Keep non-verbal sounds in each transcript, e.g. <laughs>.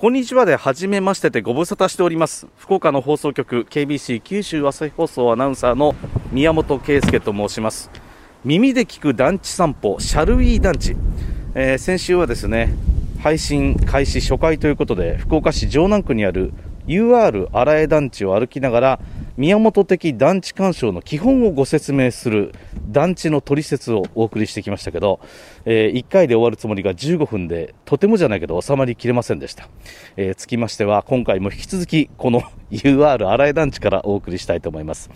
こんにちはでは初めましてでご無沙汰しております。福岡の放送局 KBC 九州朝日放送アナウンサーの宮本圭介と申します。耳で聞く団地散歩シャルウィー団地、えー、先週はですね配信開始初回ということで福岡市城南区にある UR 荒江団地を歩きながら宮本的団地鑑賞の基本をご説明する団地の取説をお送りしてきましたけど、えー、1回で終わるつもりが15分でとてもじゃないけど収まりきれませんでした、えー、つきましては今回も引き続きこの UR 荒江団地からお送りしたいと思います。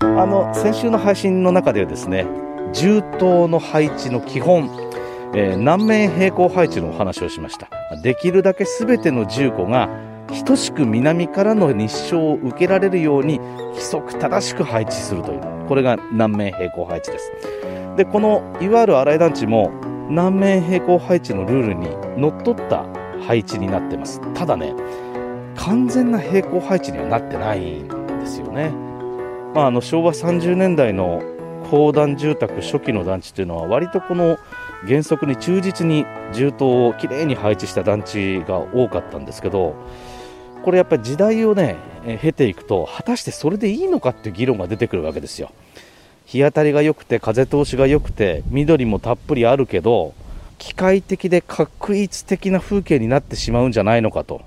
あの先週の配信の中ではですね銃刀の配置の基本えー、南面平行配置のお話をしました。できるだけ全ての銃庫が等しく南からの日照を受けられるように規則正しく配置するという。これが南面平行配置です。でこのいわゆる新井団地も南面平行配置のルールにのっとった配置になってます。ただね完全な平行配置にはなってないんですよね、まあ、あの昭和30年代の公団住宅初期の団地というのは割とこの原則に忠実に銃刀をきれいに配置した団地が多かったんですけどこれやっぱり時代をね、え経ていくと果たしてそれでいいのかっていう議論が出てくるわけですよ。日当たりが良くて風通しが良くて緑もたっぷりあるけど機械的で確一的な風景になってしまうんじゃないのかと。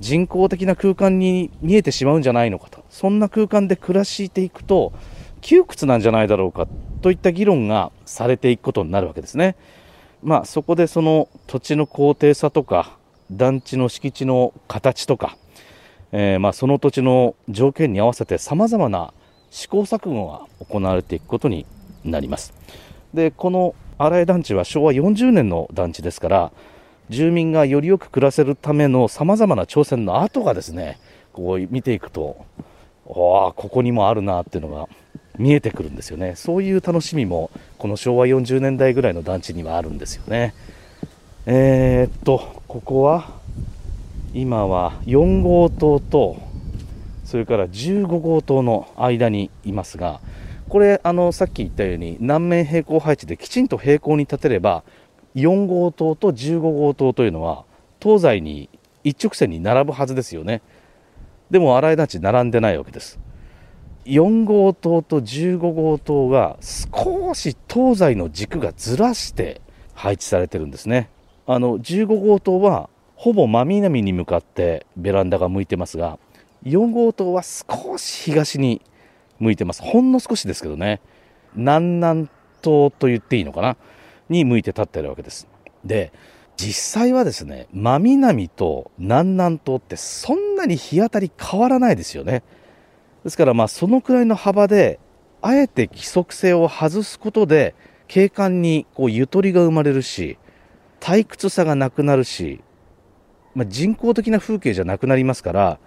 人工的な空間に見えてしまうんじゃないのかと。そんな空間で暮らしていくと窮屈なんじゃないだろうかといった議論がされていくことになるわけですね。まあ、そこでその土地の高低差とか団地の敷地の形とか、えー、まあその土地の条件に合わせてさまざまな試行錯誤が行われていくことになります。でこの新井団地は昭和40年の団地ですから住民がよりよく暮らせるためのさまざまな挑戦の跡がですねこう見ていくとああここにもあるなっていうのが見えてくるんですよね。そういう楽しみもこの昭和40年代ぐらいの団地にはあるんですよね。えー、っとここは今は4号棟とそれから15号棟の間にいますがこれあのさっき言ったように南面平行配置できちんと平行に立てれば4号棟と15号棟というのは東西に一直線に並ぶはずですよね。でも新井団地並んでないわけです。4号棟と15号棟が少し東西の軸がずらして配置されてるんですね。あの15号棟はほぼ真南に向かってベランダが向いてますが4号棟は少し東に向いてます。ほんの少しですけどね。南南東と言っていいのかな？に向いて立ってるわけです。で実際はですね真南と南南東ってそんなに日当たり変わらないですよね。ですからまあそのくらいの幅であえて規則性を外すことで景観にこうゆとりが生まれるし退屈さがなくなるし、まあ、人工的な風景じゃなくなりますから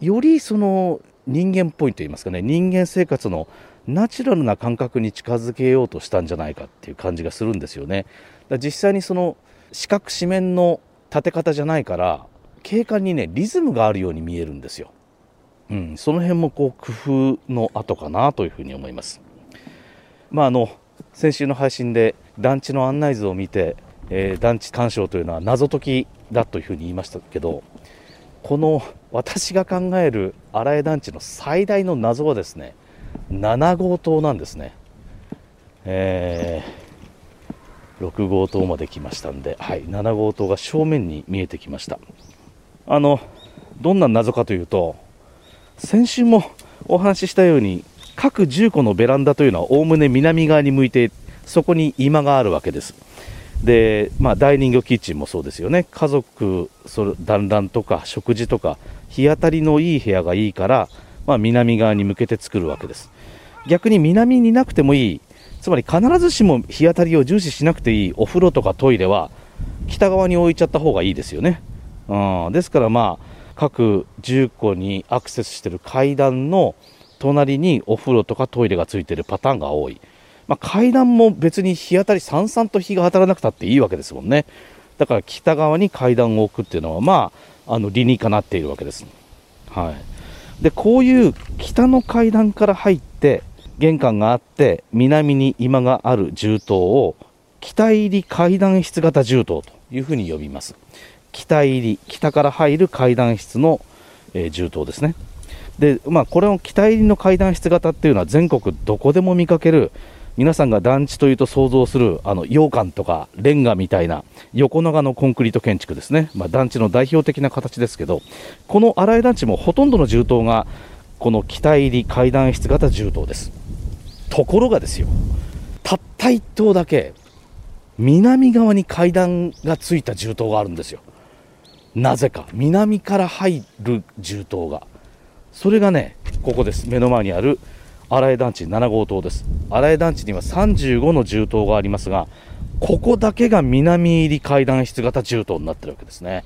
よりその人間っぽいと言いますかね人間生活のナチュラルな感覚に近づけようとしたんじゃないかっていう感じがするんですよね。だ実際にその四角四面の建て方じゃないから景観にねリズムがあるように見えるんですよ。うん、その辺もこう工夫の後かなというふうに思います。まああの先週の配信で団地の案内図を見てえー、団地干渉というのは謎解きだというふうに言いましたけどこの私が考える荒江団地の最大の謎はですね7号棟なんですね、えー、6号棟まで来ましたんで、はい、7号棟が正面に見えてきました。あのどんな謎かというと先週もお話ししたように各10個のベランダというのはおおむね南側に向いてそこに居間があるわけです。で、まあ、ダイニングキッチンもそうですよね。家族それ団らんとか食事とか日当たりのいい部屋がいいから、まあ、南側に向けて作るわけです。逆に南になくてもいい。つまり必ずしも日当たりを重視しなくていいお風呂とかトイレは北側に置いちゃった方がいいですよね、うん、ですからまあ各住戸にアクセスしている階段の隣にお風呂とかトイレがついているパターンが多い。まあ、階段も別に日当たりさんさんと日が当たらなくたっていいわけですもんね。だから北側に階段を置くっていうのはまああの理にかなっているわけです、はい、でこういう北の階段から入って玄関があって南に今がある銃刀を北入り階段室型銃刀というふうに呼びます。北入り北から入る階段室の、えー、銃刀ですね。で、まあ、これの北入りの階段室型っていうのは全国どこでも見かける皆さんが団地というと想像するあの洋館とかレンガみたいな横長のコンクリート建築ですね、まあ、団地の代表的な形ですけどこの新井団地もほとんどの銃刀がこの北入り階段室型銃刀です。ところがですよたった1棟だけ南側に階段がついた銃刀があるんですよ。なぜか南から入る銃刀が。それがねここです。目の前にある新井団地7号棟です。新井団地には35の銃刀がありますがここだけが南入り階段室型銃刀になってるわけですね。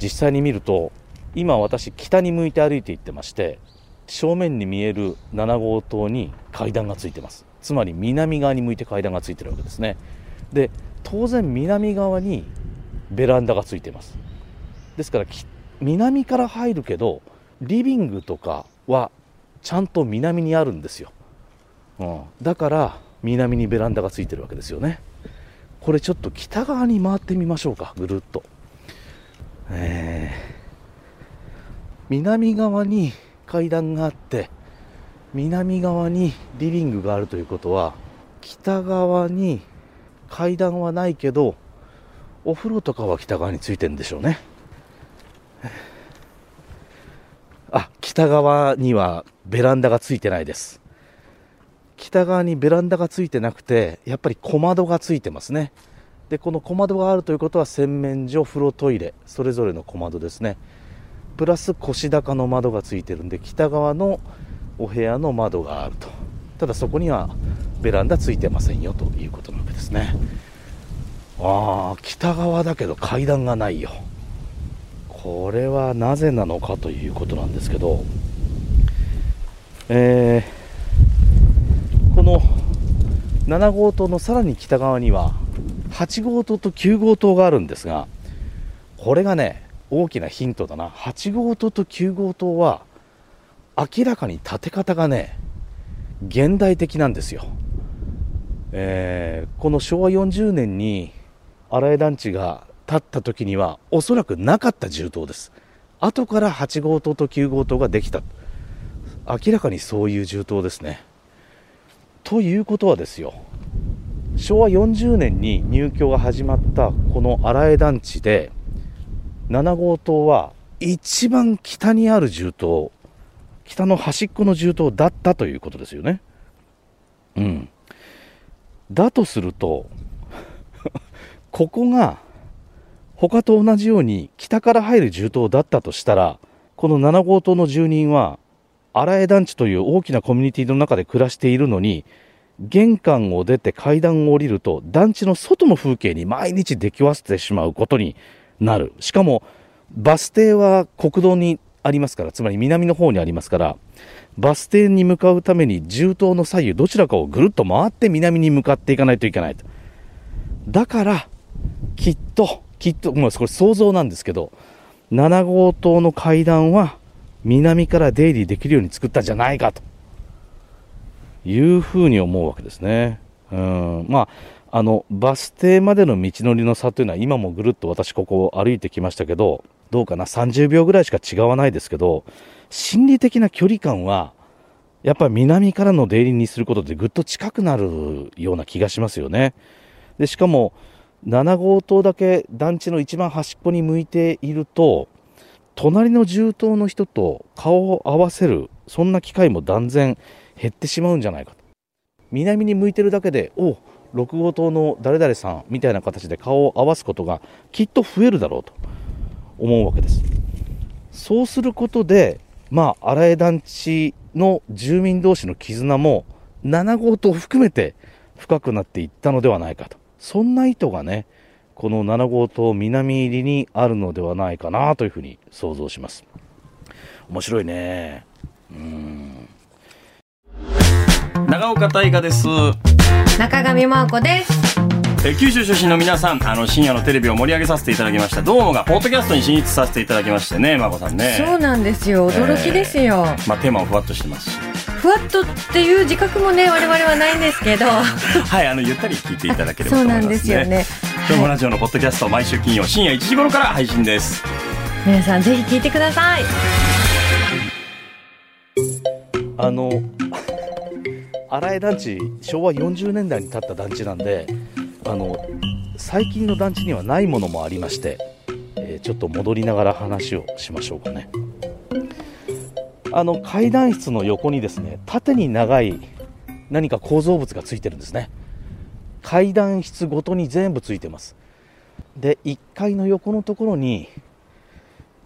実際に見ると今私北に向いて歩いていってまして正面に見える7号棟に階段がついてます。つまり南側に向いて階段がついてるわけですね。で当然南側にベランダがついてます。ですから南から入るけどリビングとかはちゃんと南にあるんですよ、うん、だから南にベランダがついてるわけですよね。これちょっと北側に回ってみましょうかぐるっと。えー、南側に階段があって南側にリビングがあるということは北側に階段はないけどお風呂とかは北側についてるんでしょうね。あ北側にはベランダがついてないです。北側にベランダがついてなくてやっぱり小窓がついてますね。でこの小窓があるということは洗面所風呂トイレそれぞれの小窓ですね。プラス腰高の窓がついてるんで北側のお部屋の窓があると。ただそこにはベランダついてませんよということなわけですね。ああ北側だけど階段がないよ。これはなぜなのかということなんですけどえー、この7号棟のさらに北側には8号棟と9号棟があるんですがこれがね大きなヒントだな。8号棟と9号棟は明らかに建て方がね現代的なんですよ、えー、この昭和40年に新井団地が建った時にはおそらくなかった銃刀です。後から8号棟と9号棟ができた。明らかにそういう銃刀ですねということはですよ昭和40年に入居が始まったこの新江団地で7号棟は一番北にある銃刀北の端っこの銃刀だったということですよね。うん。だとすると、<laughs> ここが他と同じように北から入る銃刀だったとしたら、この7号棟の住人は、荒江団地という大きなコミュニティの中で暮らしているのに、玄関を出て階段を降りると団地の外の風景に毎日出来わせてしまうことになる。しかもバス停は国道にありますから、つまり南の方にありますから、バス停に向かうために銃刀の左右どちらかをぐるっと回って南に向かっていかないといけないと。だから、きっと、きっと、もうこれ想像なんですけど、7号棟の階段は南から出入りできるように作ったんじゃないかというふうに思うわけですね。うんまあ、あのバス停までの道のりの差というのは今もぐるっと私ここを歩いてきましたけどどうかな、30秒ぐらいしか違わないですけど、心理的な距離感は、やっぱり南からの出入りにすることでぐっと近くなるような気がしますよね。で、しかも、7号棟だけ団地の一番端っこに向いていると、隣の銃刀の人と顔を合わせる、そんな機会も断然減ってしまうんじゃないかと。南に向いてるだけで、お6号棟の誰々さんみたいな形で顔を合わすことがきっと増えるだろうと。思うわけです。そうすることで、まあ、荒江団地の住民同士の絆も7号棟含めて深くなっていったのではないかと。そんな意図がね、この7号棟南入りにあるのではないかなというふうに想像します。面白いね。うん。長岡大河です。中上真央子です。え九州出身の皆さんあの深夜のテレビを盛り上げさせていただきましたどうもがポッドキャストに進出させていただきましてね孫さんねそうなんですよ驚きですよ、えー、まあテーマもふわっとしてますしふわっとっていう自覚もね我々はないんですけど <laughs> はいあのゆったり聞いていただければと思います、ね、そうなんですよね今日もラジオのポッドキャスト毎週金曜深夜1時頃から配信です。皆さんぜひ聞いてください。あの新井団地昭和40年代に建った団地なんであの最近の団地にはないものもありまして、えーちょっと戻りながら話をしましょうかね。あの階段室の横にですね縦に長い何か構造物がついてるんですね階段室ごとに全部ついてます。で1階の横のところに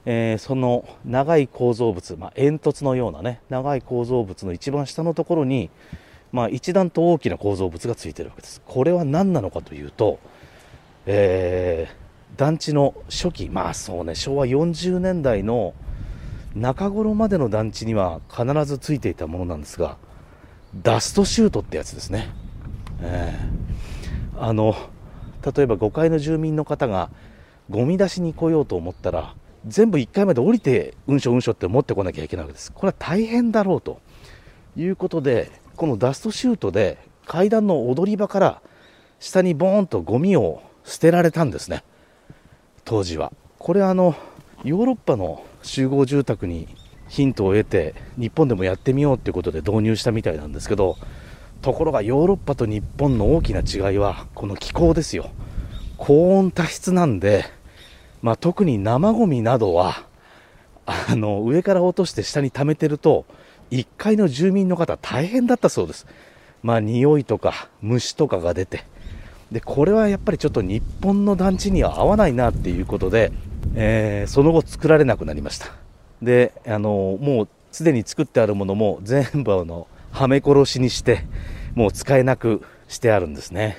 えーその長い構造物、まあ、煙突のようなね長い構造物の一番下のところに、まあ、一段と大きな構造物がついてるわけです。これは何なのかというと、えー団地の初期まあそうね昭和40年代の中頃までの団地には必ずついていたものなんですがダストシュートってやつですね、えー。あの例えば5階の住民の方がゴミ出しに来ようと思ったら全部1階まで降りてうんしょうんしょって持ってこなきゃいけないわけです。これは大変だろうということでこのダストシュートで階段の踊り場から下にボーンとゴミを捨てられたんですね。当時は。これあのヨーロッパの集合住宅にヒントを得て日本でもやってみようということで導入したみたいなんですけどところがヨーロッパと日本の大きな違いはこの気候ですよ。高温多湿なんで、まあ、特に生ゴミなどはあの上から落として下に溜めてると1階の住民の方大変だったそうです。まあ匂いとか虫とかが出て。でこれはやっぱりちょっと日本の団地には合わないなっていうことで、えーその後作られなくなりました。であのもうすでに作ってあるものも全部あのはめ殺しにしてもう使えなくしてあるんですね。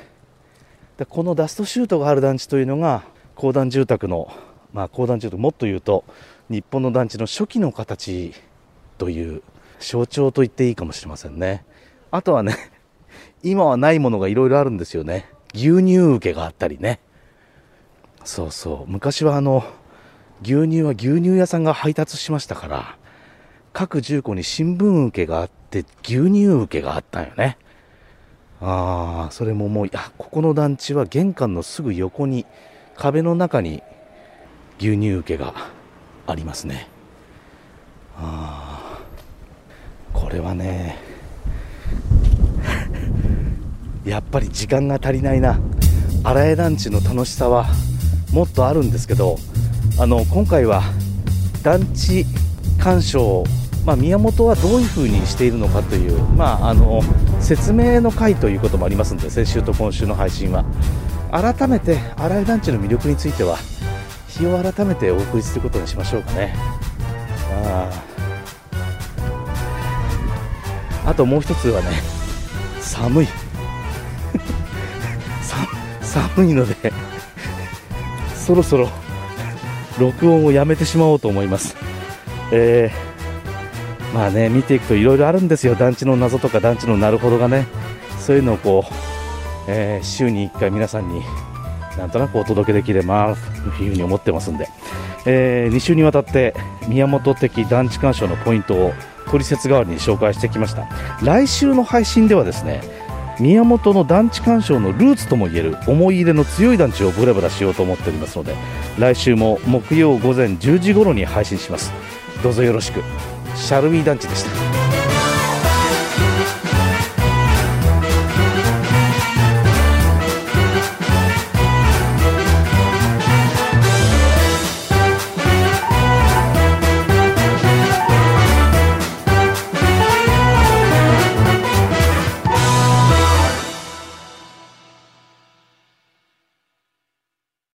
でこのダストシュートがある団地というのが公団住宅の、まあ、公団住宅もっと言うと日本の団地の初期の形という象徴と言っていいかもしれませんね。あとはね <laughs> 今はないものがいろいろあるんですよね。牛乳受けがあったりね。そうそう。昔はあの牛乳は牛乳屋さんが配達しましたから各住戸に新聞受けがあって牛乳受けがあったんよね。ああそれももうあここの団地は玄関のすぐ横に壁の中に牛乳受けがありますね。ああこれはねやっぱり時間が足りないな。荒江団地の楽しさはもっとあるんですけどあの今回は団地鑑賞、まあ、宮本はどういうふうにしているのかという、まあ、あの説明の回ということもありますので先週と今週の配信は。改めて荒江団地の魅力については日を改めてお送りすることにしましょうかね。ああともう一つはね寒い。<laughs> 寒いのでそろそろ録音をやめてしまおうと思います。えーまあね、見ていくといろいろあるんですよ、団地の謎とか団地のなるほどがね、そういうのをこう、えー週に1回皆さんになんとなくお届けできればというふうに思ってますんで、え2週にわたって宮本的団地鑑賞のポイントを取説代わりに紹介してきました。来週の配信ではですね、宮本の団地鑑賞のルーツともいえる思い入れの強い団地をブラブラしようと思っておりますので来週も木曜午前10時頃に配信します。どうぞよろしく。シャルウィー団地でした。